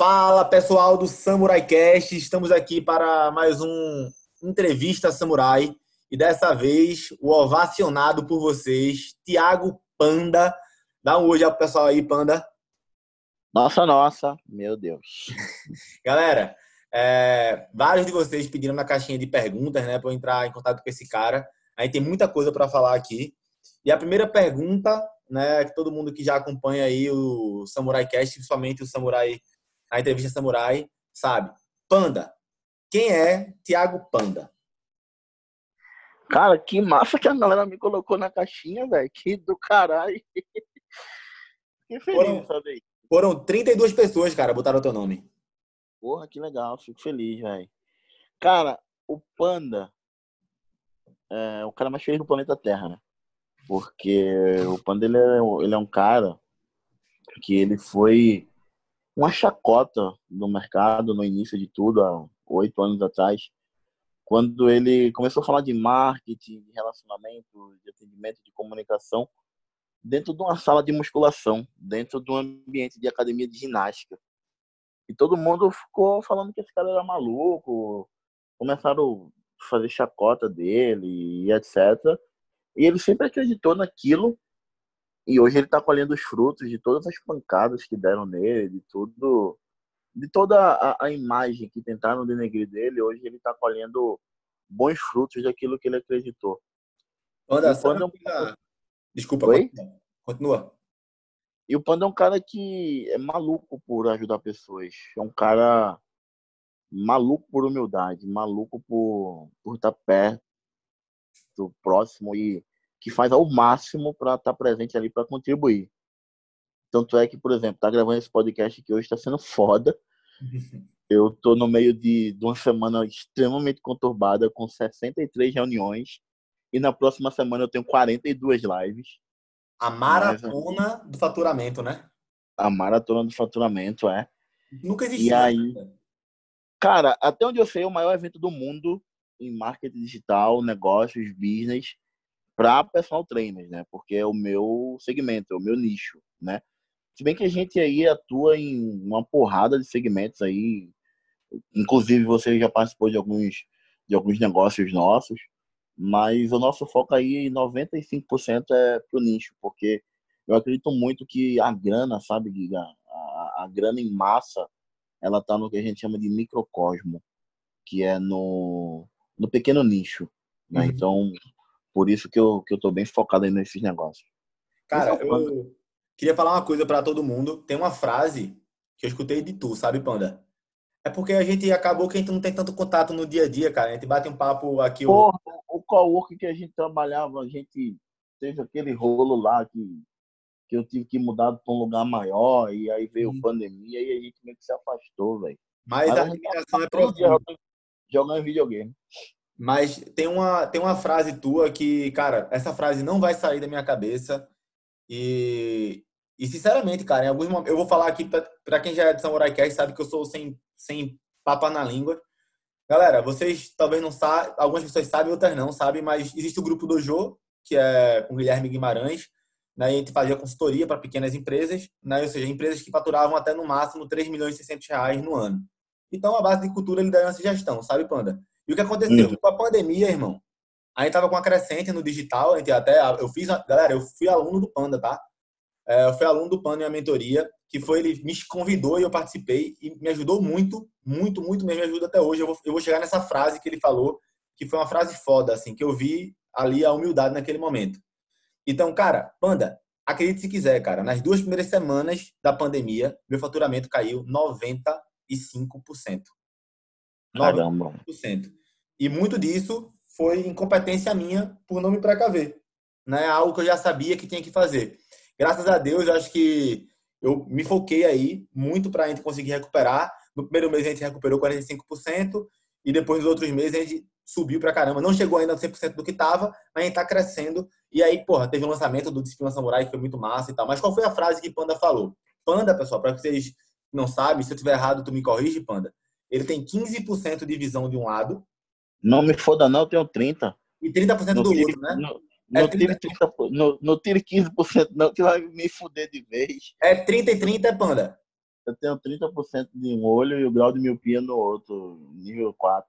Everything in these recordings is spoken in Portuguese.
Fala pessoal do Samurai Cast, estamos aqui para mais um entrevista samurai e dessa vez o ovacionado por vocês, Tiago Panda. Dá um oi ao pessoal aí, Panda. Nossa, nossa, meu Deus. Galera, é, vários de vocês pediram na caixinha de perguntas, né, para eu entrar em contato com esse cara. Aí tem muita coisa para falar aqui. E a primeira pergunta, né, que todo mundo que já acompanha aí o Samurai Cast, principalmente o Samurai a entrevista Samurai, sabe? Panda. Quem é Tiago Panda? Cara, que massa que a galera me colocou na caixinha, velho. Que do caralho. Que feliz, foram, sabe? Foram 32 pessoas, cara, botaram o teu nome. Porra, que legal. Fico feliz, velho. Cara, o Panda é o cara mais feliz do planeta Terra, né? Porque o Panda, ele é, ele é um cara que ele foi uma chacota no mercado no início de tudo, há oito anos atrás, quando ele começou a falar de marketing, de relacionamento, de atendimento, de comunicação, dentro de uma sala de musculação, dentro de um ambiente de academia de ginástica. E todo mundo ficou falando que esse cara era maluco, começaram a fazer chacota dele e etc. E ele sempre acreditou naquilo e hoje ele está colhendo os frutos de todas as pancadas que deram nele, de tudo, de toda a, a imagem que tentaram denegrir dele. Hoje ele está colhendo bons frutos daquilo que ele acreditou. Panda, Panda é um... Desculpa, Oi? continua. E o Panda é um cara que é maluco por ajudar pessoas. É um cara maluco por humildade, maluco por, por estar perto, próximo e que faz ao máximo para estar tá presente ali para contribuir. Tanto é que, por exemplo, tá gravando esse podcast que hoje está sendo foda. Eu tô no meio de, de uma semana extremamente conturbada, com 63 reuniões. E na próxima semana eu tenho 42 lives. A maratona Mas, do faturamento, né? A maratona do faturamento, é. Nunca existiu. E aí, cara, até onde eu sei, é o maior evento do mundo em marketing digital, negócios, business para personal trainers, né? Porque é o meu segmento, é o meu nicho, né? Se bem que a gente aí atua em uma porrada de segmentos aí, inclusive você já participou de alguns de alguns negócios nossos, mas o nosso foco aí 95% é pro nicho, porque eu acredito muito que a grana, sabe, Giga, a, a grana em massa, ela tá no que a gente chama de microcosmo, que é no no pequeno nicho, né? Uhum. Então, por isso que eu, que eu tô bem focado aí nesses negócios. Cara, eu queria falar uma coisa para todo mundo. Tem uma frase que eu escutei de tu, sabe, Panda? É porque a gente acabou que a gente não tem tanto contato no dia a dia, cara. A gente bate um papo aqui. Porra, o, o cowork que a gente trabalhava, a gente teve aquele rolo lá que, que eu tive que mudar para um lugar maior, e aí veio hum. pandemia e a gente meio que se afastou, velho. Mas, Mas, a ligação é profunda. Jogando videogame. Mas tem uma, tem uma frase tua que, cara, essa frase não vai sair da minha cabeça. E, e sinceramente, cara, em alguns momentos, eu vou falar aqui para quem já é de Cast, sabe que eu sou sem, sem papa na língua. Galera, vocês talvez não sabem, algumas pessoas sabem, outras não sabem, mas existe o grupo Dojo, que é com Guilherme Guimarães. Né, a gente fazia consultoria para pequenas empresas, né, ou seja, empresas que faturavam até no máximo 3 milhões e 600 reais no ano. Então, a base de cultura, liderança e gestão, sabe, Panda? E o que aconteceu? Uhum. Com a pandemia, irmão, a gente tava com a crescente no digital, a gente até, eu fiz, galera, eu fui aluno do Panda, tá? É, eu fui aluno do Panda em uma mentoria, que foi, ele me convidou e eu participei e me ajudou muito, muito, muito mesmo, me ajuda até hoje. Eu vou, eu vou chegar nessa frase que ele falou, que foi uma frase foda, assim, que eu vi ali a humildade naquele momento. Então, cara, Panda, acredite se quiser, cara, nas duas primeiras semanas da pandemia, meu faturamento caiu 95%. Caramba. 95%. E muito disso foi incompetência minha por não me precaver. Né? Algo que eu já sabia que tinha que fazer. Graças a Deus, eu acho que eu me foquei aí muito para a gente conseguir recuperar. No primeiro mês a gente recuperou 45% e depois nos outros meses a gente subiu para caramba. Não chegou ainda a 100% do que estava, mas a gente está crescendo. E aí, porra, teve o um lançamento do Disciplina Samurai que foi muito massa e tal. Mas qual foi a frase que Panda falou? Panda, pessoal, para vocês não sabem, se eu estiver errado, tu me corrige, Panda. Ele tem 15% de visão de um lado não me foda, não, eu tenho 30. E 30% no do tire, outro, né? No, é no, 30... tire 30, no, no tire 15%, não, que vai me fuder de vez. É 30 e 30, Panda? Eu tenho 30% de um olho e o grau de miopia no outro, nível 4.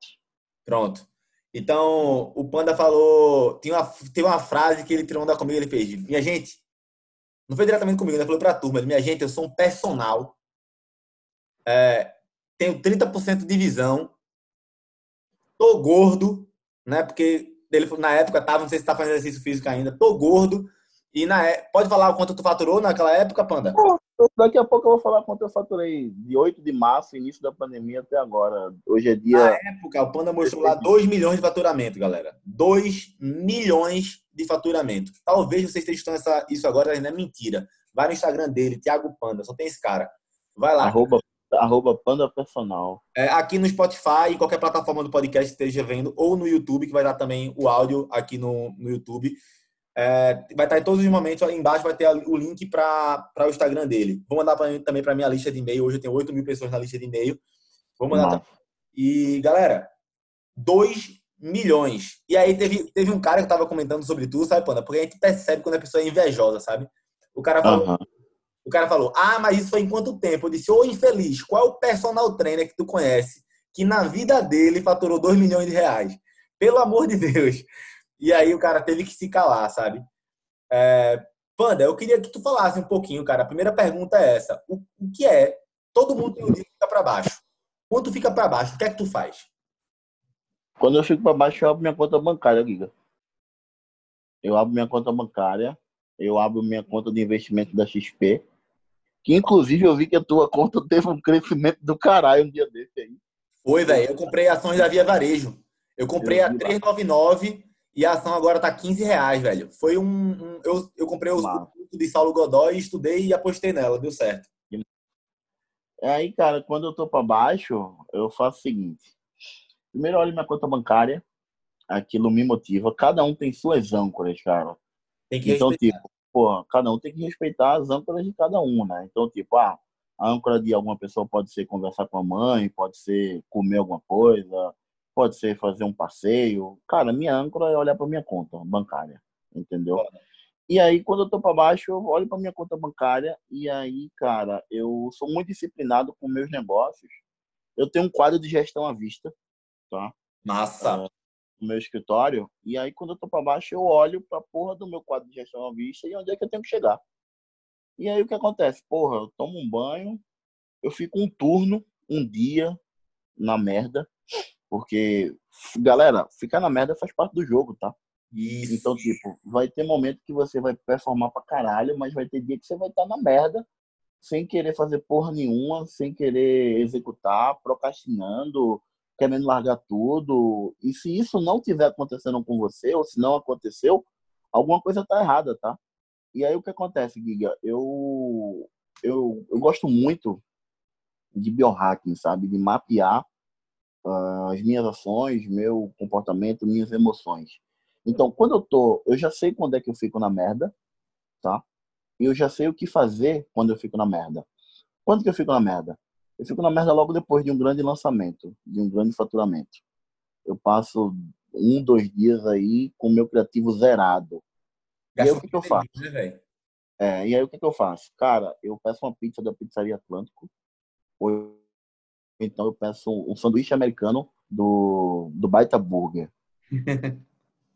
Pronto. Então, o Panda falou. Tem uma, tem uma frase que ele tirou da comigo, ele fez. Minha gente, não foi diretamente comigo, ele falou pra turma. Minha gente, eu sou um personal. É, tenho 30% de visão. Tô gordo, né? Porque ele, na época tava, não sei se tá fazendo exercício físico ainda. Tô gordo. E na, é, pode falar o quanto tu faturou naquela época, Panda? Daqui a pouco eu vou falar quanto eu faturei de 8 de março, início da pandemia, até agora. Hoje é dia. Na época, o Panda mostrou lá 2 milhões de faturamento, galera. 2 milhões de faturamento. Talvez vocês estejam essa, isso agora, ainda é mentira. Vai no Instagram dele, Thiago Panda, só tem esse cara. Vai lá. Arroba, arroba Panda Personal. É, aqui no Spotify, qualquer plataforma do podcast que esteja vendo, ou no YouTube, que vai dar também o áudio aqui no, no YouTube. É, vai estar em todos os momentos, aí embaixo vai ter o link para o Instagram dele. Vou mandar pra, também para minha lista de e-mail. Hoje eu tenho 8 mil pessoas na lista de e-mail. Vou mandar. E, galera, 2 milhões. E aí teve, teve um cara que eu tava comentando sobre tu, sabe, Panda? Porque a gente percebe quando a pessoa é invejosa, sabe? O cara falou, uhum. Cara falou, ah, mas isso foi em quanto tempo? Eu disse, ô infeliz, qual é o personal trainer que tu conhece que na vida dele faturou 2 milhões de reais? Pelo amor de Deus. E aí o cara teve que se calar, sabe? É, Panda, eu queria que tu falasse um pouquinho, cara. A primeira pergunta é essa: o, o que é? Todo mundo tem um dia que fica para baixo. Quando tu fica para baixo, o que é que tu faz? Quando eu fico para baixo, eu abro minha conta bancária, Giga. Eu abro minha conta bancária, eu abro minha conta de investimento da XP, que inclusive eu vi que a tua conta teve um crescimento do caralho um dia desse aí. Foi, velho. Eu comprei ações da Via Varejo. Eu comprei eu a 399 e a ação agora tá 15 reais, velho. Foi um. um eu, eu comprei o curso de Saulo Godoy, estudei e apostei nela, deu certo. É aí, cara, quando eu tô para baixo, eu faço o seguinte. Primeiro olho minha conta bancária, aquilo me motiva. Cada um tem suas âncoras, cara. Tem que então, respeitar. tipo, pô, cada um tem que respeitar as âncoras de cada um, né? Então, tipo, ah, a âncora de alguma pessoa pode ser conversar com a mãe, pode ser comer alguma coisa, pode ser fazer um passeio. Cara, minha âncora é olhar para minha conta bancária, entendeu? E aí, quando eu tô para baixo, eu olho para minha conta bancária e aí, cara, eu sou muito disciplinado com meus negócios. Eu tenho um quadro de gestão à vista, tá? Massa. É, no meu escritório. E aí, quando eu tô para baixo, eu olho para porra do meu quadro de gestão à vista e onde é que eu tenho que chegar. E aí, o que acontece? Porra, eu tomo um banho, eu fico um turno, um dia na merda, porque, galera, ficar na merda faz parte do jogo, tá? Isso. Então, tipo, vai ter momento que você vai performar pra caralho, mas vai ter dia que você vai estar tá na merda, sem querer fazer porra nenhuma, sem querer executar, procrastinando, querendo largar tudo. E se isso não tiver acontecendo com você, ou se não aconteceu, alguma coisa tá errada, tá? E aí o que acontece, Giga? Eu, eu, eu gosto muito de biohacking, sabe? De mapear as minhas ações, meu comportamento, minhas emoções. Então, quando eu tô, eu já sei quando é que eu fico na merda, tá? E eu já sei o que fazer quando eu fico na merda. Quando que eu fico na merda? Eu fico na merda logo depois de um grande lançamento, de um grande faturamento. Eu passo um, dois dias aí com o meu criativo zerado. e aí o que, que eu faço? Né, é, e aí o que, que eu faço? Cara, eu peço uma pizza da Pizzaria Atlântico, ou então eu peço um sanduíche americano do, do Baita Burger.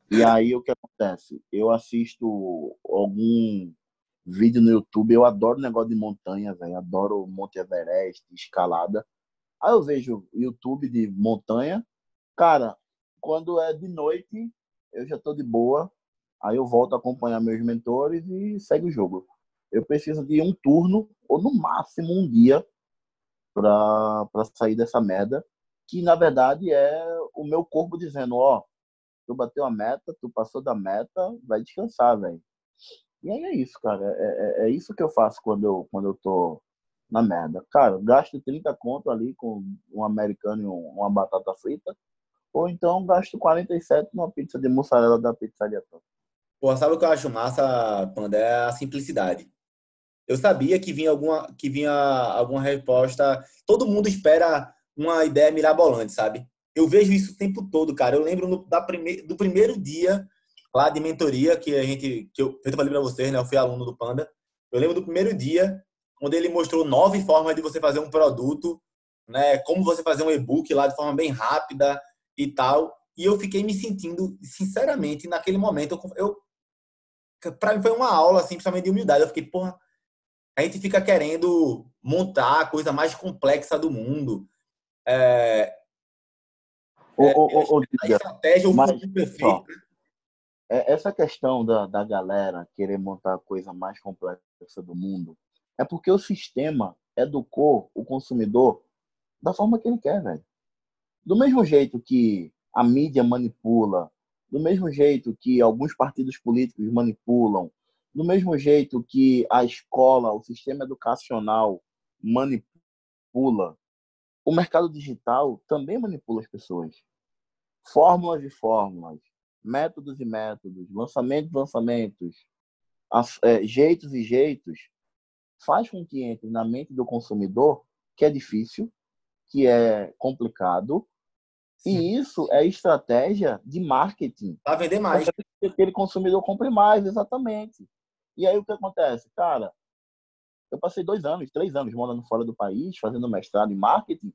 e aí o que acontece? Eu assisto algum vídeo no YouTube, eu adoro negócio de montanha, velho. Adoro Monte Everest, escalada. Aí eu vejo YouTube de montanha. Cara, quando é de noite, eu já tô de boa. Aí eu volto a acompanhar meus mentores e segue o jogo. Eu preciso de um turno, ou no máximo um dia, para sair dessa merda, que na verdade é o meu corpo dizendo, ó, tu bateu a meta, tu passou da meta, vai descansar, velho. E aí é isso, cara. É, é, é, isso que eu faço quando eu, quando eu tô na merda. Cara, gasto 30 conto ali com um americano e um, uma batata frita. Ou então gasto 47 numa pizza de mussarela da pizzaria toda. Pô, sabe o que eu acho massa, Panda? É a simplicidade. Eu sabia que vinha alguma, que vinha alguma resposta. Todo mundo espera uma ideia mirabolante, sabe? Eu vejo isso o tempo todo, cara. Eu lembro no, da prime, do primeiro dia lá de mentoria que a gente, que eu, eu falei para vocês, né? Eu fui aluno do Panda. Eu lembro do primeiro dia onde ele mostrou nove formas de você fazer um produto, né? Como você fazer um e-book lá de forma bem rápida e tal. E eu fiquei me sentindo, sinceramente, naquele momento, eu, para mim foi uma aula, assim, principalmente de humildade. Eu fiquei, porra, a gente fica querendo montar a coisa mais complexa do mundo. É, o, é, o, o, a estratégia, o mas, perfeito. Essa questão da, da galera querer montar a coisa mais complexa do mundo é porque o sistema educou o consumidor da forma que ele quer, velho. Do mesmo jeito que a mídia manipula, do mesmo jeito que alguns partidos políticos manipulam, do mesmo jeito que a escola, o sistema educacional manipula, o mercado digital também manipula as pessoas. Fórmulas e fórmulas, métodos e métodos, lançamentos e lançamentos, é, jeitos e jeitos, faz com que entre na mente do consumidor que é difícil, que é complicado, Sim. e isso é estratégia de marketing. Para vender mais. Para que aquele consumidor compre mais, exatamente. E aí o que acontece? Cara, eu passei dois anos, três anos morando fora do país, fazendo mestrado em marketing,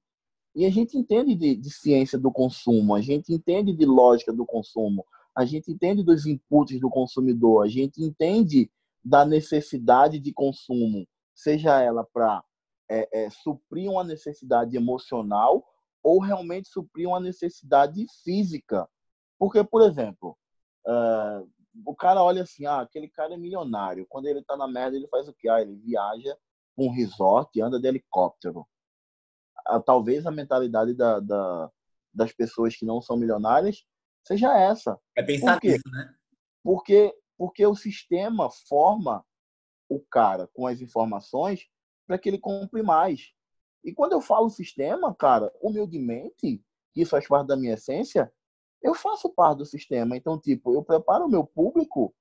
e a gente entende de, de, ciência do consumo, a gente entende de lógica do consumo, a gente entende dos inputs do consumidor, a gente entende da necessidade de consumo, seja ela para é, é, suprir uma necessidade emocional ou realmente suprir uma necessidade física. Porque, por exemplo, uh, o cara olha assim, ah, aquele cara é milionário. Quando ele tá na merda, ele faz o quê? Ah, ele viaja com um resort e anda de helicóptero. Ah, talvez a mentalidade da, da, das pessoas que não são milionárias seja essa. É pensar Por nisso, né? Porque, porque o sistema forma o cara com as informações para que ele compre mais. E quando eu falo sistema, cara, humildemente, isso faz parte da minha essência, eu faço parte do sistema. Então, tipo, eu preparo o meu público,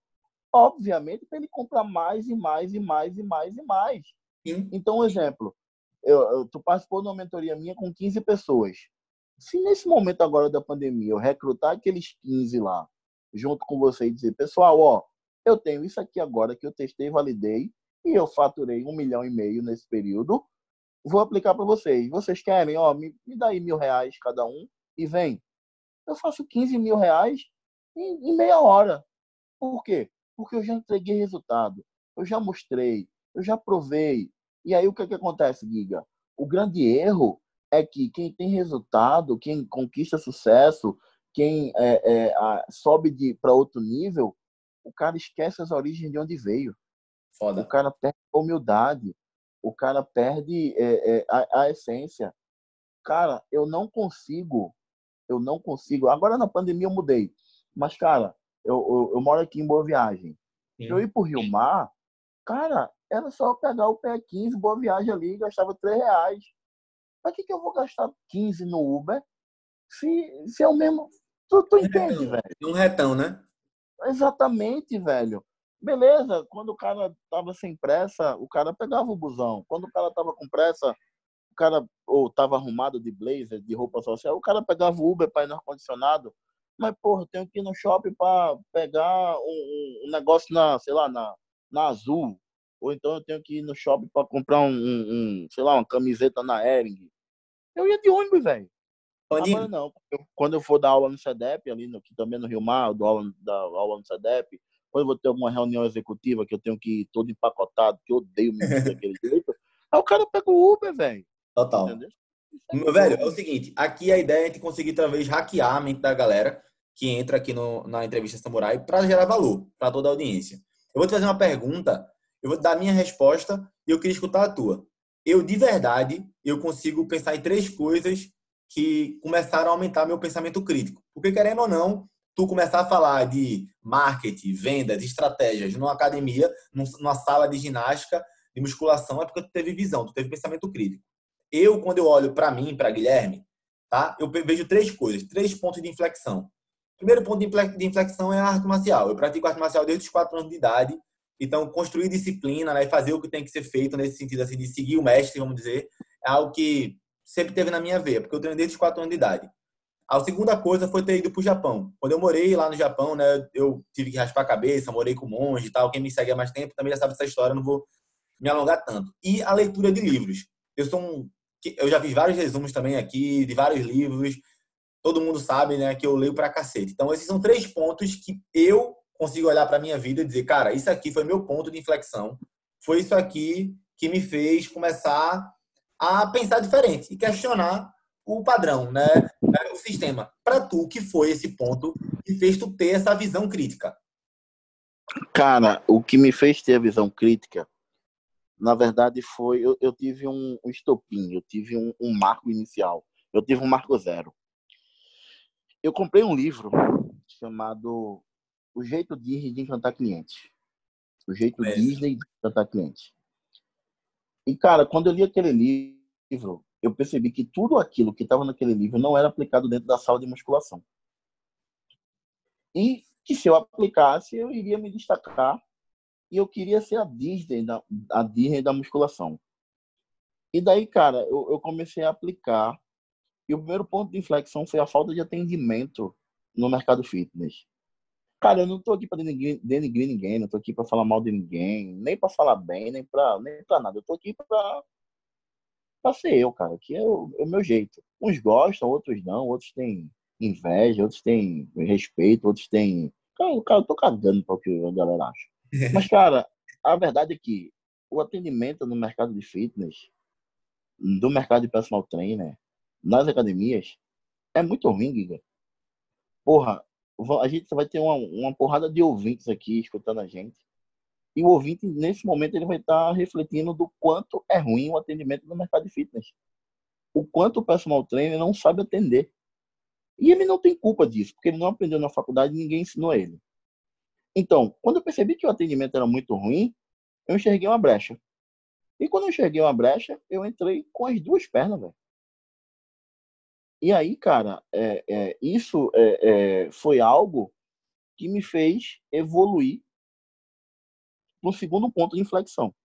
obviamente, para ele comprar mais e mais e mais e mais e mais. Sim. Então, um exemplo, eu, eu, tu participou de uma mentoria minha com 15 pessoas. Se nesse momento agora da pandemia eu recrutar aqueles 15 lá, junto com você e dizer, pessoal, ó, eu tenho isso aqui agora que eu testei, validei, e eu faturei um milhão e meio nesse período, vou aplicar para vocês. Vocês querem, ó, me, me dá aí mil reais cada um e vem eu faço 15 mil reais em, em meia hora. Por quê? Porque eu já entreguei resultado, eu já mostrei, eu já provei. E aí o que, é que acontece, Giga? O grande erro é que quem tem resultado, quem conquista sucesso, quem é, é, a, sobe para outro nível, o cara esquece as origens de onde veio. Foda. O cara perde a humildade, o cara perde é, é a, a essência. Cara, eu não consigo eu não consigo. Agora na pandemia eu mudei. Mas, cara, eu, eu, eu moro aqui em Boa Viagem. Sim. Eu ir pro Rio Mar, cara, era só pegar o pé 15, Boa Viagem ali, gastava 3 reais. Pra que, que eu vou gastar 15 no Uber se, se é o mesmo. Tu, tu entende, um velho? Um retão, né? Exatamente, velho. Beleza, quando o cara tava sem pressa, o cara pegava o busão. Quando o cara tava com pressa, cara ou tava arrumado de blazer, de roupa social, o cara pegava o Uber para ir no ar-condicionado. Mas, porra, tenho que ir no shopping para pegar um, um, negócio na, sei lá, na, na Azul. Ou então eu tenho que ir no shopping para comprar um, um, sei lá, uma camiseta na Ering. Eu ia de ônibus, velho. Agora não. Quando eu for dar aula no CEDEP, ali no, que também no Rio Mar, do aula, da aula no CEDEP, quando eu vou ter alguma reunião executiva que eu tenho que ir todo empacotado, que eu odeio me daquele jeito, aí o cara pega o Uber, velho. Total. Entendeu? Meu velho, é o seguinte, aqui a ideia é a gente conseguir talvez hackear a mente da galera que entra aqui no, na entrevista Samurai para gerar valor para toda a audiência. Eu vou te fazer uma pergunta, eu vou dar a minha resposta e eu queria escutar a tua. Eu, de verdade, eu consigo pensar em três coisas que começaram a aumentar meu pensamento crítico. Porque, querendo ou não, tu começar a falar de marketing, vendas, estratégias numa academia, numa sala de ginástica, de musculação, é porque tu teve visão, tu teve pensamento crítico eu, quando eu olho para mim, para Guilherme, tá? eu vejo três coisas, três pontos de inflexão. O primeiro ponto de inflexão é a arte marcial. Eu pratico arte marcial desde os quatro anos de idade. Então, construir disciplina né, e fazer o que tem que ser feito nesse sentido assim, de seguir o mestre, vamos dizer, é algo que sempre teve na minha veia, porque eu treino desde os quatro anos de idade. A segunda coisa foi ter ido para o Japão. Quando eu morei lá no Japão, né, eu tive que raspar a cabeça, morei com monge e tal. Quem me segue há mais tempo também já sabe essa história, não vou me alongar tanto. E a leitura de livros. Eu sou um, eu já fiz vários resumos também aqui de vários livros. Todo mundo sabe, né, que eu leio pra cacete. Então esses são três pontos que eu consigo olhar para minha vida e dizer, cara, isso aqui foi meu ponto de inflexão. Foi isso aqui que me fez começar a pensar diferente e questionar o padrão, né? O sistema. Para tu, que foi esse ponto que fez tu ter essa visão crítica? Cara, o que me fez ter a visão crítica, na verdade, foi eu, eu tive um, um, estopim, eu tive um, um, marco inicial, eu tive um marco zero. Eu comprei um livro chamado O Jeito Disney de Encantar Clientes. O Jeito é. Disney de Encantar Clientes. E, cara, quando eu li aquele livro, eu percebi que tudo aquilo que estava naquele livro não era aplicado dentro da sala de musculação. E que se eu aplicasse, eu iria me destacar e eu queria ser a Disney da, a Disney da musculação. E daí, cara, eu, eu comecei a aplicar e o primeiro ponto de inflexão foi a falta de atendimento no mercado fitness. Cara, eu não tô aqui para denigrir, denigrir, ninguém, não tô aqui para falar mal de ninguém, nem para falar bem, nem para nem pra nada. Eu tô aqui para pra ser eu, cara, que é o, é o, meu jeito. Uns gostam, outros não, outros têm inveja, outros têm respeito, outros têm. Cara, cara eu tô cagando para o que a galera acha. Mas, cara, a verdade é que o atendimento no mercado de fitness, do mercado de personal trainer, nas academias, é muito ruim, Giga. Porra, a gente vai ter uma, uma porrada de ouvintes aqui escutando a gente. E o ouvinte, nesse momento, ele vai estar refletindo do quanto é ruim o atendimento no mercado de fitness. O quanto o personal trainer não sabe atender. E ele não tem culpa disso, porque ele não aprendeu na faculdade e ninguém ensinou ele. Então, quando eu percebi que o atendimento era muito ruim, eu enxerguei uma brecha. E quando eu enxerguei uma brecha, eu entrei com as duas pernas, velho. E aí, cara, é, é, isso é, é foi algo que me fez evoluir no segundo ponto de inflexão.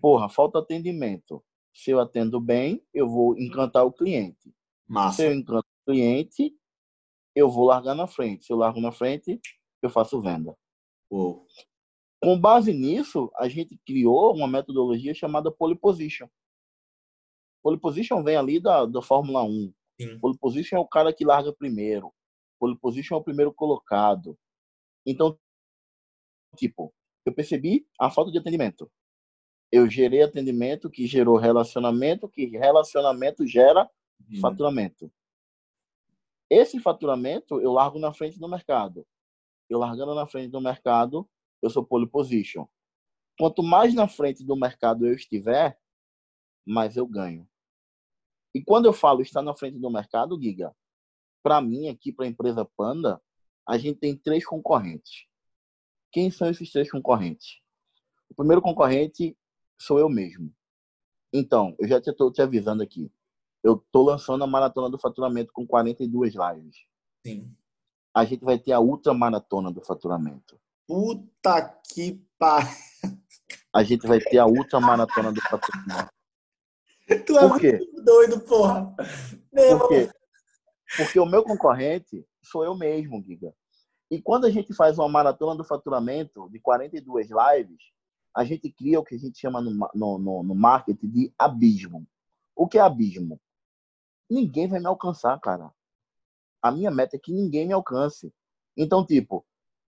Porra, falta atendimento. Se eu atendo bem, eu vou encantar o cliente. Massa. Se eu encanto o cliente, eu vou largar na frente. Se eu largo na frente, eu faço venda. Uou. Com base nisso, a gente criou uma metodologia chamada pole position. Pole position vem ali da, da Fórmula 1. Sim. Pole position é o cara que larga primeiro. Pole position é o primeiro colocado. Então, tipo, eu percebi a falta de atendimento. Eu gerei atendimento que gerou relacionamento, que relacionamento gera uhum. faturamento. Esse faturamento eu largo na frente do mercado. Eu largando na frente do mercado, eu sou pole position. Quanto mais na frente do mercado eu estiver, mais eu ganho. E quando eu falo estar na frente do mercado, Giga, para mim aqui, para a empresa Panda, a gente tem três concorrentes. Quem são esses três concorrentes? O primeiro concorrente sou eu mesmo. Então, eu já estou te avisando aqui. Eu estou lançando a Maratona do Faturamento com 42 lives. Sim. A gente vai ter a Ultra Maratona do Faturamento. Puta que pariu. A gente vai ter a Ultra Maratona do Faturamento. Tu é Por quê? muito doido, porra. Meu Por quê? Porque o meu concorrente sou eu mesmo, Giga. E quando a gente faz uma maratona do faturamento de 42 lives, a gente cria o que a gente chama no, no, no marketing de abismo. O que é abismo? Ninguém vai me alcançar, cara. A minha meta é que ninguém me alcance. Então, tipo,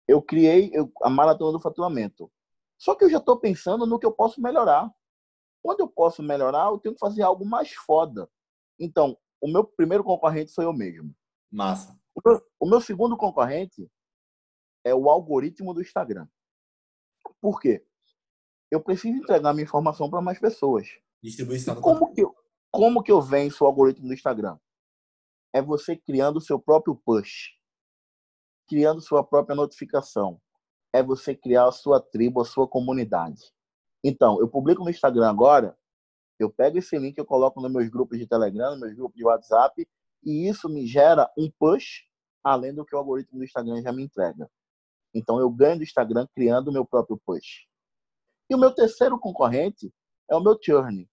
eu criei a maratona do faturamento. Só que eu já estou pensando no que eu posso melhorar. Quando eu posso melhorar, eu tenho que fazer algo mais foda. Então, o meu primeiro concorrente sou eu mesmo. Massa. O meu, o meu segundo concorrente é o algoritmo do Instagram. Por quê? Eu preciso entregar minha informação para mais pessoas. Distribuição. Como que, eu, como que eu venço o algoritmo do Instagram? É você criando o seu próprio push, criando sua própria notificação. É você criar a sua tribo, a sua comunidade. Então, eu publico no Instagram agora, eu pego esse link, eu coloco nos meus grupos de Telegram, nos meus grupos de WhatsApp, e isso me gera um push além do que o algoritmo do Instagram já me entrega. Então eu ganho do Instagram criando o meu próprio push. E o meu terceiro concorrente é o meu churn.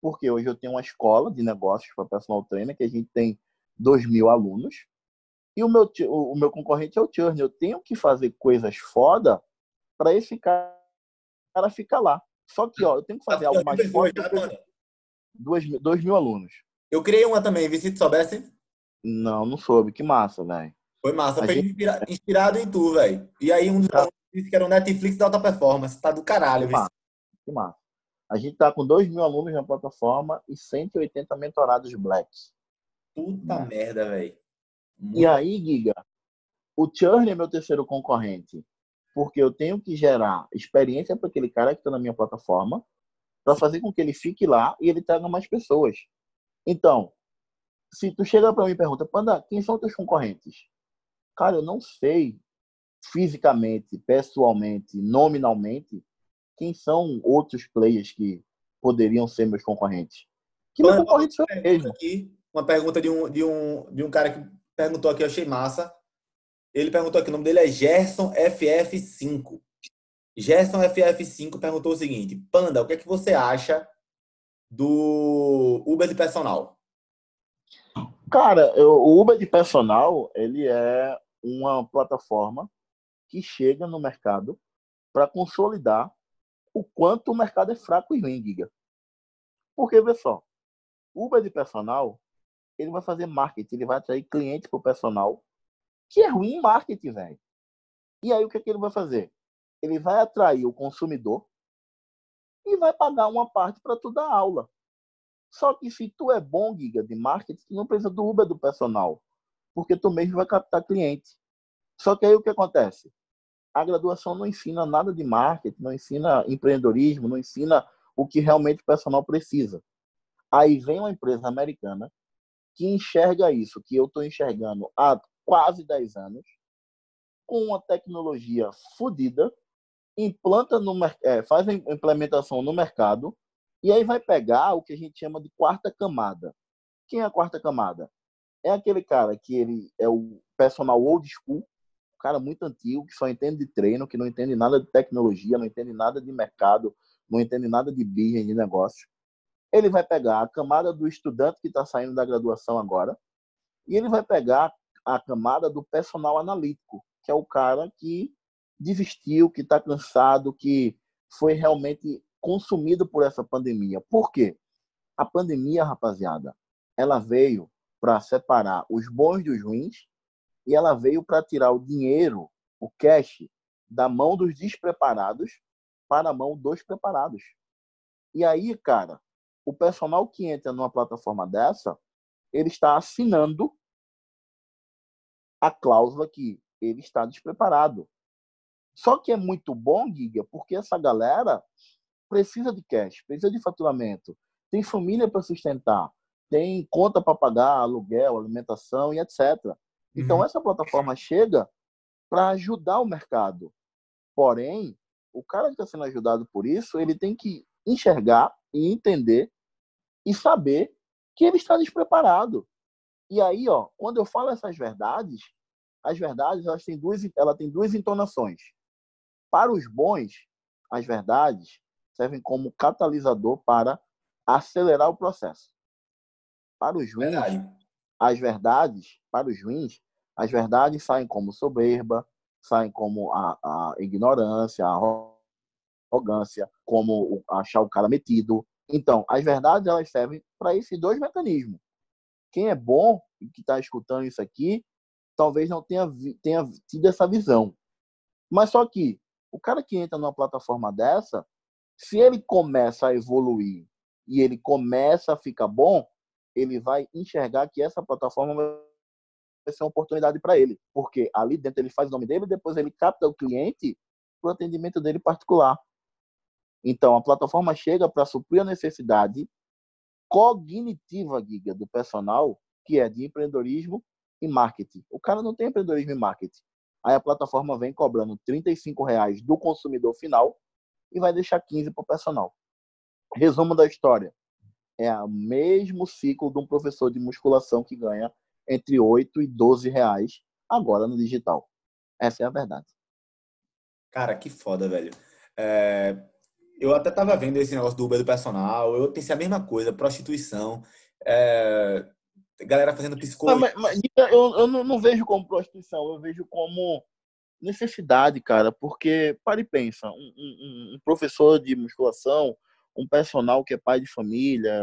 Porque hoje eu tenho uma escola de negócios para personal trainer que a gente tem 2 mil alunos. E o meu, o meu concorrente é o churn. Eu tenho que fazer coisas foda para esse cara ficar lá. Só que, ó, eu tenho que fazer algo mais forte. Dois, dois mil alunos. Eu criei uma também, vi se tu soubesse. Não, não soube. Que massa, velho. Foi massa, foi gente... inspirado, inspirado em tu, velho. E aí um dos tá. disse que era o Netflix da alta performance. Tá do caralho, massa. que massa. A gente tá com 2 mil alunos na plataforma e 180 mentorados blacks. Puta hum. merda, velho. E aí, Giga, o churn é meu terceiro concorrente. Porque eu tenho que gerar experiência para aquele cara que está na minha plataforma para fazer com que ele fique lá e ele traga mais pessoas. Então, se tu chega para mim e pergunta, Panda, quem são teus concorrentes? Cara, eu não sei fisicamente, pessoalmente, nominalmente, quem são outros players que poderiam ser meus concorrentes. Que meu concorrente sou eu mesmo. Aqui, uma pergunta de um, de, um, de um cara que perguntou aqui, eu achei massa. Ele perguntou aqui, o nome dele é Gerson FF5. Gerson FF5 perguntou o seguinte: Panda, o que é que você acha do Uber de personal? Cara, o Uber de personal, ele é uma plataforma que chega no mercado para consolidar o quanto o mercado é fraco e ruim. Porque, vê só, Uber de personal, ele vai fazer marketing, ele vai atrair cliente para o personal, que é ruim em marketing, velho. E aí, o que, é que ele vai fazer? Ele vai atrair o consumidor e vai pagar uma parte para tu dar aula. Só que se tu é bom, Giga, de marketing, tu não precisa do Uber do personal, porque tu mesmo vai captar cliente. Só que aí o que acontece? A graduação não ensina nada de marketing, não ensina empreendedorismo, não ensina o que realmente o personal precisa. Aí vem uma empresa americana que enxerga isso, que eu estou enxergando há quase 10 anos, com uma tecnologia fodida, implanta no é, faz a implementação no mercado e aí vai pegar o que a gente chama de quarta camada. Quem é a quarta camada? É aquele cara que ele é o personal old school, um cara muito antigo, que só entende de treino, que não entende nada de tecnologia, não entende nada de mercado, não entende nada de business, de negócio. Ele vai pegar a camada do estudante que está saindo da graduação agora, e ele vai pegar camada do personal analítico, que é o cara que desistiu, que está cansado, que foi realmente consumido por essa pandemia. Por quê? A pandemia, rapaziada, ela veio para separar os bons dos ruins e ela veio para tirar o dinheiro, o cash, da mão dos despreparados para a mão dos preparados. E aí, cara, o personal que entra numa plataforma dessa, ele está assinando a cláusula que ele está despreparado. Só que é muito bom, Giga, porque essa galera precisa de cash, precisa de faturamento, tem família para sustentar, tem conta para pagar, aluguel, alimentação e etc. Então, uhum. essa plataforma chega para ajudar o mercado. Porém, o cara que está sendo ajudado por isso, ele tem que enxergar e entender e saber que ele está despreparado. E aí, ó, quando eu falo essas verdades, as verdades elas têm duas, ela tem duas entonações. Para os bons, as verdades servem como catalisador para acelerar o processo. Para os ruins, Verdade. as verdades, para os ruins, as verdades saem como soberba, saem como a, a ignorância, a arrogância, como achar o cara metido. Então, as verdades elas servem para esses dois mecanismos. Quem é bom e que está escutando isso aqui, talvez não tenha, tenha tido essa visão. Mas só que o cara que entra numa plataforma dessa, se ele começa a evoluir e ele começa a ficar bom, ele vai enxergar que essa plataforma vai ser uma oportunidade para ele, porque ali dentro ele faz o nome dele, depois ele capta o cliente para o atendimento dele particular. Então, a plataforma chega para suprir a necessidade cognitiva, Giga, do personal, que é de empreendedorismo e marketing. O cara não tem empreendedorismo e marketing. Aí a plataforma vem cobrando R$ reais do consumidor final e vai deixar 15 para o personal. Resumo da história. É o mesmo ciclo de um professor de musculação que ganha entre 8 e 12 reais agora no digital. Essa é a verdade. Cara, que foda, velho. É... Eu até tava vendo esse negócio do Uber do personal. Eu pensei a mesma coisa, prostituição. É... Galera fazendo psicologia. Mas, mas, eu, eu não, não vejo como prostituição, eu vejo como necessidade, cara, porque, para e pensa, um, um, um, professor de musculação, um personal que é pai de família,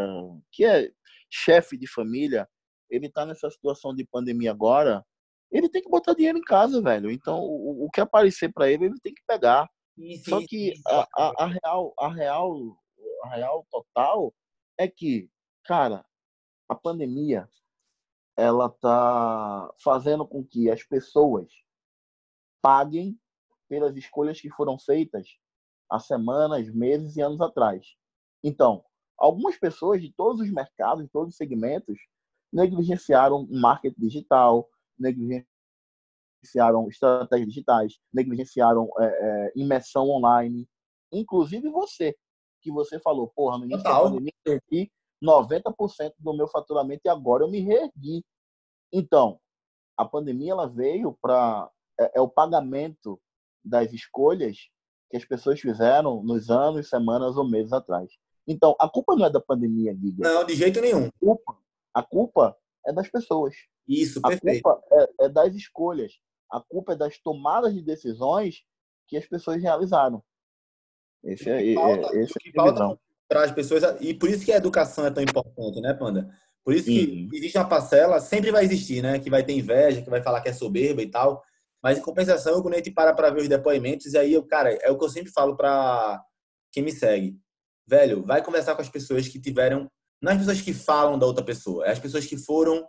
que é chefe de família, ele tá nessa situação de pandemia agora, ele tem que botar dinheiro em casa, velho. Então, o, o que aparecer para ele, ele tem que pegar. Só que a, a, a, real, a real, a real total é que, cara, a pandemia ela tá fazendo com que as pessoas paguem pelas escolhas que foram feitas há semanas, meses e anos atrás. Então, algumas pessoas de todos os mercados, de todos os segmentos, negligenciaram o marketing digital, negligenciaram estratégias digitais, negligenciaram é, é, imersão online, inclusive você, que você falou, porra, no início Total. da pandemia perdi 90% do meu faturamento e agora eu me reergui. Então, a pandemia ela veio para é, é, o pagamento das escolhas que as pessoas fizeram nos anos, semanas ou meses atrás. Então, a culpa não é da pandemia, Giga. Não, de jeito nenhum. A culpa, a culpa é das pessoas. Isso, a perfeito. culpa é, é, das escolhas. A culpa é das tomadas de decisões que as pessoas realizaram. Esse é, falta, esse é a visão. Para as pessoas, e por isso que a educação é tão importante, né, Panda? Por isso que existe uma parcela, sempre vai existir, né? Que vai ter inveja, que vai falar que é soberba e tal. Mas em compensação, quando a gente para para ver os depoimentos, e aí, eu, cara, é o que eu sempre falo para quem me segue. Velho, vai conversar com as pessoas que tiveram. Não as pessoas que falam da outra pessoa, é as pessoas que foram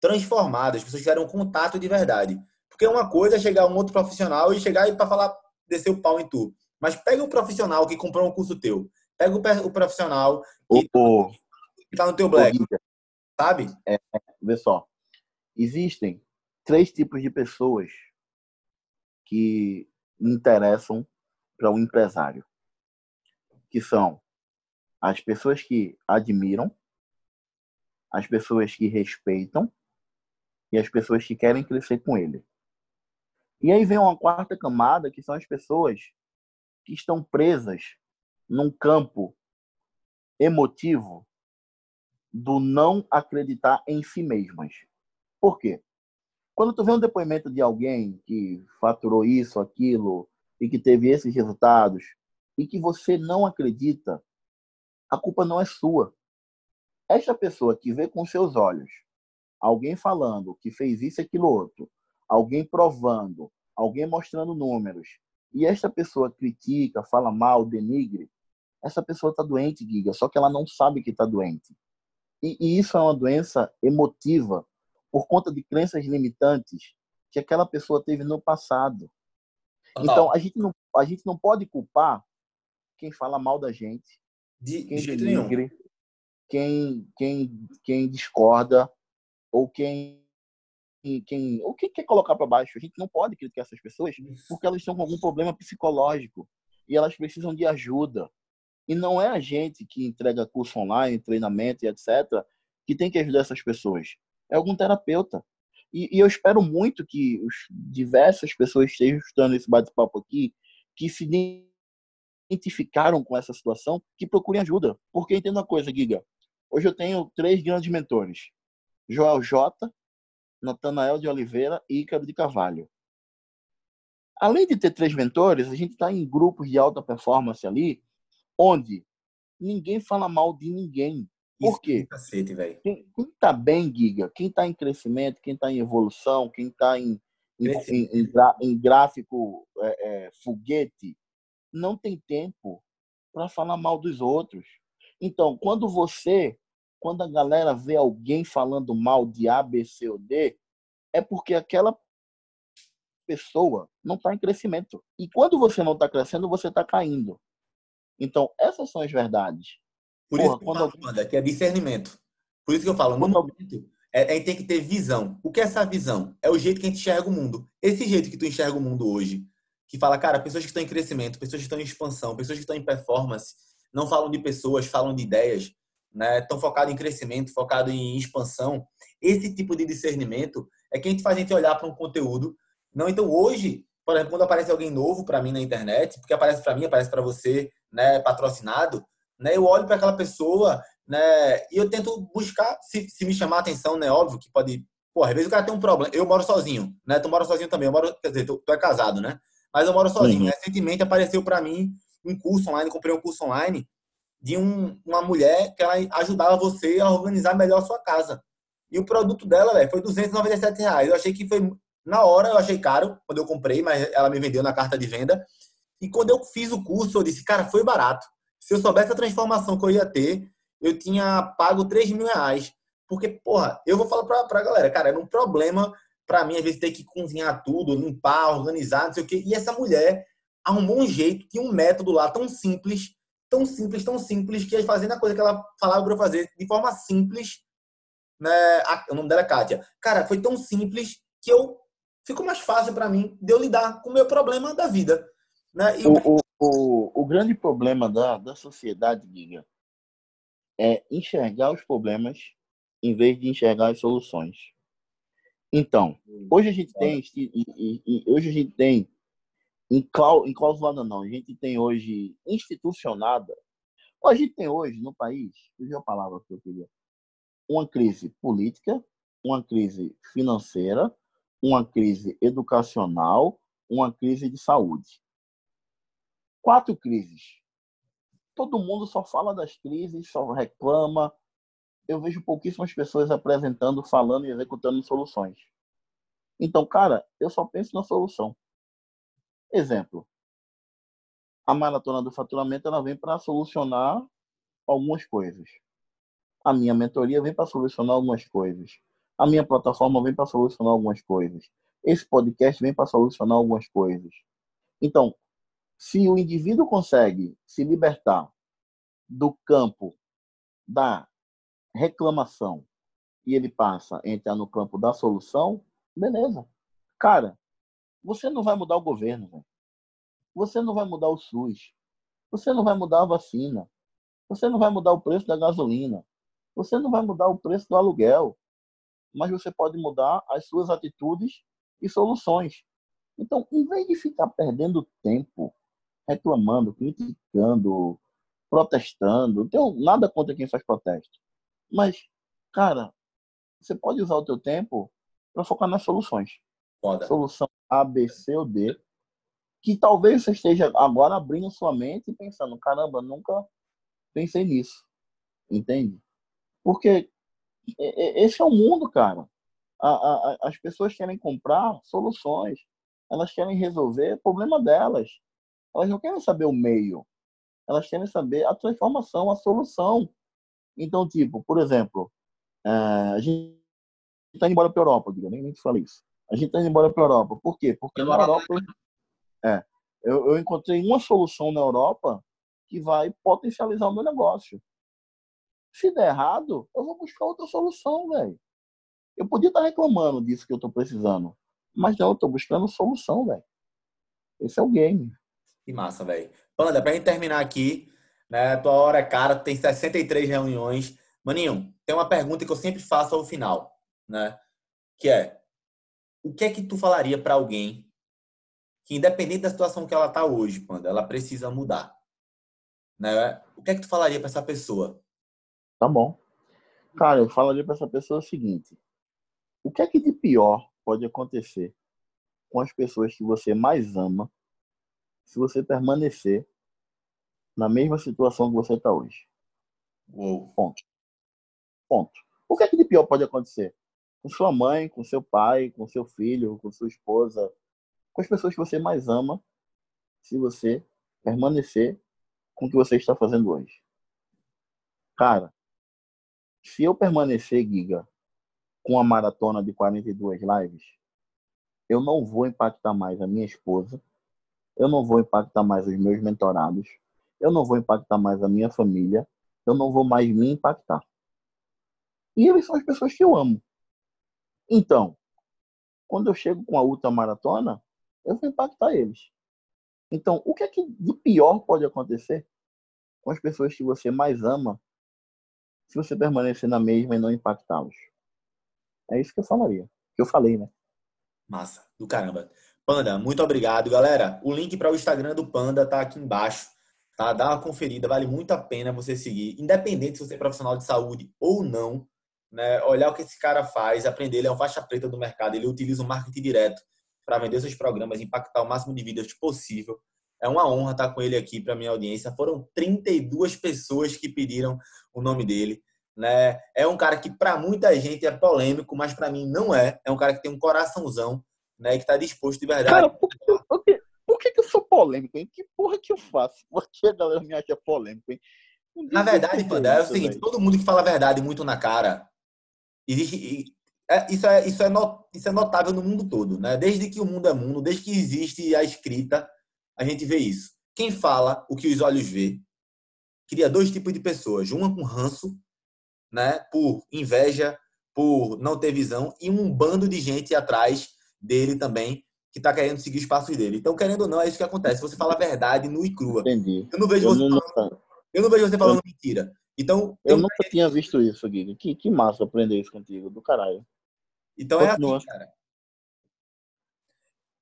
transformadas, as pessoas que tiveram contato de verdade. Porque uma coisa é chegar um outro profissional e chegar e para falar, descer o pau em tu. Mas pega o profissional que comprou um curso teu. Pega o profissional que, oh, que tá no teu black. Oh, sabe? É, vê só. Existem três tipos de pessoas que interessam para um empresário, que são as pessoas que admiram, as pessoas que respeitam e as pessoas que querem crescer com ele. E aí vem uma quarta camada, que são as pessoas que estão presas num campo emotivo do não acreditar em si mesmas. Por quê? Quando tu vê um depoimento de alguém que faturou isso, aquilo, e que teve esses resultados, e que você não acredita, a culpa não é sua. Esta pessoa que vê com seus olhos alguém falando que fez isso aquilo outro, alguém provando, alguém mostrando números, e esta pessoa critica, fala mal, denigre, essa pessoa está doente, Giga, só que ela não sabe que está doente. E, e, isso é uma doença emotiva por conta de crenças limitantes que aquela pessoa teve no passado. Então, a gente, não, a gente não pode culpar quem fala mal da gente, de, quem de jeito nenhum. Quem, quem, quem discorda, ou quem, quem, ou quem quer colocar para baixo. A gente não pode criticar essas pessoas porque elas estão com algum problema psicológico e elas precisam de ajuda. E não é a gente que entrega curso online, treinamento e etc., que tem que ajudar essas pessoas é algum terapeuta. E, e eu espero muito que os, diversas pessoas estejam estudando esse bate-papo aqui, que se identificaram com essa situação, que procurem ajuda. Porque entenda uma coisa, Giga. Hoje eu tenho três grandes mentores: Joel J, Natanael de Oliveira e Ícaro de Carvalho. Além de ter três mentores, a gente está em grupos de alta performance ali, onde ninguém fala mal de ninguém. Por quê? Cacete, quem, quem tá bem, Giga, quem tá em crescimento, quem tá em evolução, quem tá em, em, em, em, em gráfico é, é, foguete, não tem tempo para falar mal dos outros. Então, quando você, quando a galera vê alguém falando mal de A, B, C ou D, é porque aquela pessoa não está em crescimento. E quando você não está crescendo, você está caindo. Então, essas são as verdades. Por Porra, isso que, eu falo, que é discernimento. Por isso que eu falo, no momento, é, a gente tem que ter visão. O que é essa visão? É o jeito que a gente enxerga o mundo. Esse jeito que tu enxerga o mundo hoje, que fala, cara, pessoas que estão em crescimento, pessoas que estão em expansão, pessoas que estão em performance, não falam de pessoas, falam de ideias, né? Estão focados em crescimento, focado em expansão. Esse tipo de discernimento é que a gente faz a gente olhar para um conteúdo. Não, então hoje, por exemplo, quando aparece alguém novo para mim na internet, porque aparece para mim, aparece para você, né, patrocinado, né? Eu olho para aquela pessoa, né? E eu tento buscar, se, se me chamar a atenção, né? Óbvio que pode Pô, às vezes o cara tem um problema. Eu moro sozinho, né? Tu mora sozinho também. Eu moro, quer dizer, tu, tu é casado, né? Mas eu moro sozinho. Uhum. Recentemente apareceu para mim um curso online, comprei um curso online de um, uma mulher que ela ajudava você a organizar melhor a sua casa. E o produto dela, velho, foi 297 reais. Eu achei que foi, na hora, eu achei caro quando eu comprei, mas ela me vendeu na carta de venda. E quando eu fiz o curso, eu disse, cara, foi barato. Se eu soubesse a transformação que eu ia ter, eu tinha pago 3 mil reais. Porque, porra, eu vou falar pra, pra galera, cara, era um problema para mim, às vezes, ter que cozinhar tudo, limpar, organizar, não sei o quê. E essa mulher arrumou um jeito, tinha um método lá tão simples, tão simples, tão simples, que fazendo a coisa que ela falava para eu fazer de forma simples, né? o nome dela é Kátia. Cara, foi tão simples que eu ficou mais fácil para mim de eu lidar com o meu problema da vida. Né? E... O, o, o, o grande problema da, da sociedade, Giga, é enxergar os problemas em vez de enxergar as soluções. Então, hoje a gente tem, hoje a gente tem enclausulada não, a gente tem hoje institucionada. A gente tem hoje no país, fugiu a palavra que eu queria, uma crise política, uma crise financeira, uma crise educacional, uma crise de saúde. Quatro crises. Todo mundo só fala das crises, só reclama. Eu vejo pouquíssimas pessoas apresentando, falando e executando soluções. Então, cara, eu só penso na solução. Exemplo. A maratona do faturamento ela vem para solucionar algumas coisas. A minha mentoria vem para solucionar algumas coisas. A minha plataforma vem para solucionar algumas coisas. Esse podcast vem para solucionar algumas coisas. Então, se o indivíduo consegue se libertar do campo da reclamação e ele passa a entrar no campo da solução, beleza. Cara, você não vai mudar o governo, véio. você não vai mudar o SUS, você não vai mudar a vacina, você não vai mudar o preço da gasolina, você não vai mudar o preço do aluguel, mas você pode mudar as suas atitudes e soluções. Então, em vez de ficar perdendo tempo reclamando, criticando, protestando, não tenho nada contra quem faz protesto. Mas, cara, você pode usar o teu tempo para focar nas soluções. Foda. Solução A, B, C ou D. Que talvez você esteja agora abrindo sua mente e pensando, caramba, nunca pensei nisso. Entende? Porque esse é o mundo, cara. As pessoas querem comprar soluções. Elas querem resolver o problema delas. Elas não querem saber o meio. Elas querem saber a transformação, a solução. Então, tipo, por exemplo, é, a gente está indo embora para a Europa, diga, nem, falei isso. A gente está indo embora para a Europa. Por quê? Porque na Europa, é, eu, eu encontrei uma solução na Europa que vai potencializar o meu negócio. Se der errado, eu vou buscar outra solução, velho. Eu podia estar reclamando disso que eu estou precisando, mas não, eu estou buscando solução, velho. Esse é o game. Que massa, velho. Panda, pra gente terminar aqui, né? Tua hora é cara, tem 63 reuniões. Maninho, tem uma pergunta que eu sempre faço ao final né? Que é o que é que tu falaria para alguém que independente da situação que ela tá hoje, quando ela precisa mudar, né? O que é que tu falaria para essa pessoa? Tá bom. Cara, eu falaria para essa pessoa o seguinte: o que é que de pior pode acontecer com as pessoas que você mais ama se você permanecer na mesma situação que você está hoje? Uou. Ponto. Ponto. O que é que de pior pode acontecer? Com sua mãe, com seu pai, com seu filho, com sua esposa, com as pessoas que você mais ama, se você permanecer com o que você está fazendo hoje. Cara, se eu permanecer, Giga, com a maratona de 42 lives, eu não vou impactar mais a minha esposa, eu não vou impactar mais os meus mentorados, eu não vou impactar mais a minha família, eu não vou mais me impactar. E eles são as pessoas que eu amo. Então, quando eu chego com a ultramaratona, eu vou impactar eles. Então, o que é que de pior pode acontecer com as pessoas que você mais ama se você permanecer na mesma e não impactá-los? É isso que eu falaria. Que eu falei, né? Massa, do caramba. Panda, muito obrigado, galera. O link para o Instagram do Panda tá aqui embaixo. Tá? Dá uma conferida, vale muito a pena você seguir, independente se você é profissional de saúde ou não né? Olhar o que esse cara faz, aprender. Ele é um faixa preta do mercado, ele utiliza o marketing direto para vender seus programas, impactar o máximo de vidas possível. É uma honra estar com ele aqui para minha audiência. Foram 32 pessoas que pediram o nome dele. Né? É um cara que para muita gente é polêmico, mas para mim não é. É um cara que tem um coraçãozão, né? Que está disposto de verdade. Cara, por que, por que, por que, eu sou polêmico, hein? Que porra que eu faço? Por que a galera me acha polêmico, hein? Na verdade, Panda, é o seguinte: todo mundo que fala a verdade muito na cara, existe. É, isso, é, isso, é not, isso é notável no mundo todo, né? Desde que o mundo é mundo, desde que existe a escrita, a gente vê isso. Quem fala o que os olhos vê, cria dois tipos de pessoas. Uma com ranço, né? Por inveja, por não ter visão, e um bando de gente atrás dele também, que está querendo seguir os passos dele. Então, querendo ou não, é isso que acontece. Você fala a verdade nua e crua. Entendi. Eu não vejo Eu você não- falando, eu não vejo você falando mentira. Então, Eu nunca tinha visto isso, Guilherme. Que, que massa aprender isso contigo, do caralho. então é Continua. assim, cara.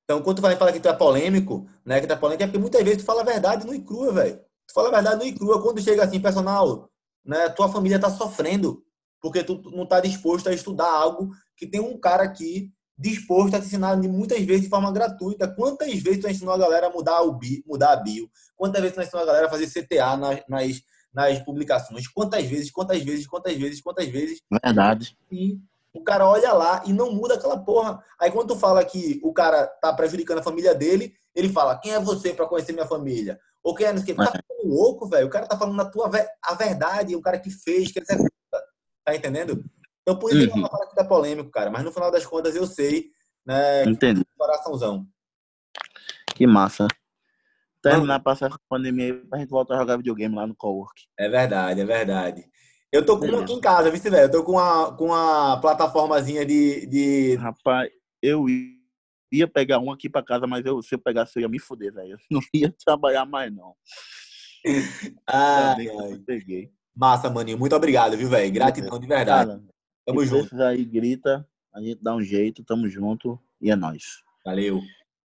Então, quando tu vai falar que tu é polêmico, né? Que tu é polêmico, é porque muitas vezes tu fala a verdade nua e crua, velho. Tu fala a verdade nua e crua. Quando chega assim, personal, né? Tua família tá sofrendo porque tu não tá disposto a estudar algo que tem um cara aqui disposto a te ensinar muitas vezes de forma gratuita. Quantas vezes tu ensinou a galera a mudar, o bi, mudar a bio? Quantas vezes tu ensinou a galera a fazer CTA nas, nas, nas publicações? Quantas vezes, quantas vezes, quantas vezes, quantas vezes? Verdade. E o cara olha lá e não muda aquela porra. Aí quando tu fala que o cara tá prejudicando a família dele, ele fala: quem é você pra conhecer minha família? Ou quem é não sei o quê. Tá ficando louco, velho. O cara tá falando a tua ve- a verdade, o cara que fez, que ele executa. Tá entendendo? Então por isso que Uhum. eu falo que tá polêmico, cara. Mas no final das contas eu sei, né? Entendi. Coraçãozão. Que massa. Terminar, passar essa pandemia aí pra gente voltar a jogar videogame lá no cowork. É verdade, é verdade. Eu tô com uma aqui em casa, viu, velho? Eu tô com uma, com uma plataformazinha de, de. Rapaz, eu ia pegar um aqui pra casa, mas eu, se eu pegasse, eu ia me fuder, velho. Eu não ia trabalhar mais, não. Ah, peguei. massa, maninho. Muito obrigado, viu, velho? Gratidão de verdade. Cara, Tamo junto. aí, grita. A gente dá um jeito, tamo junto. E é nóis. Valeu.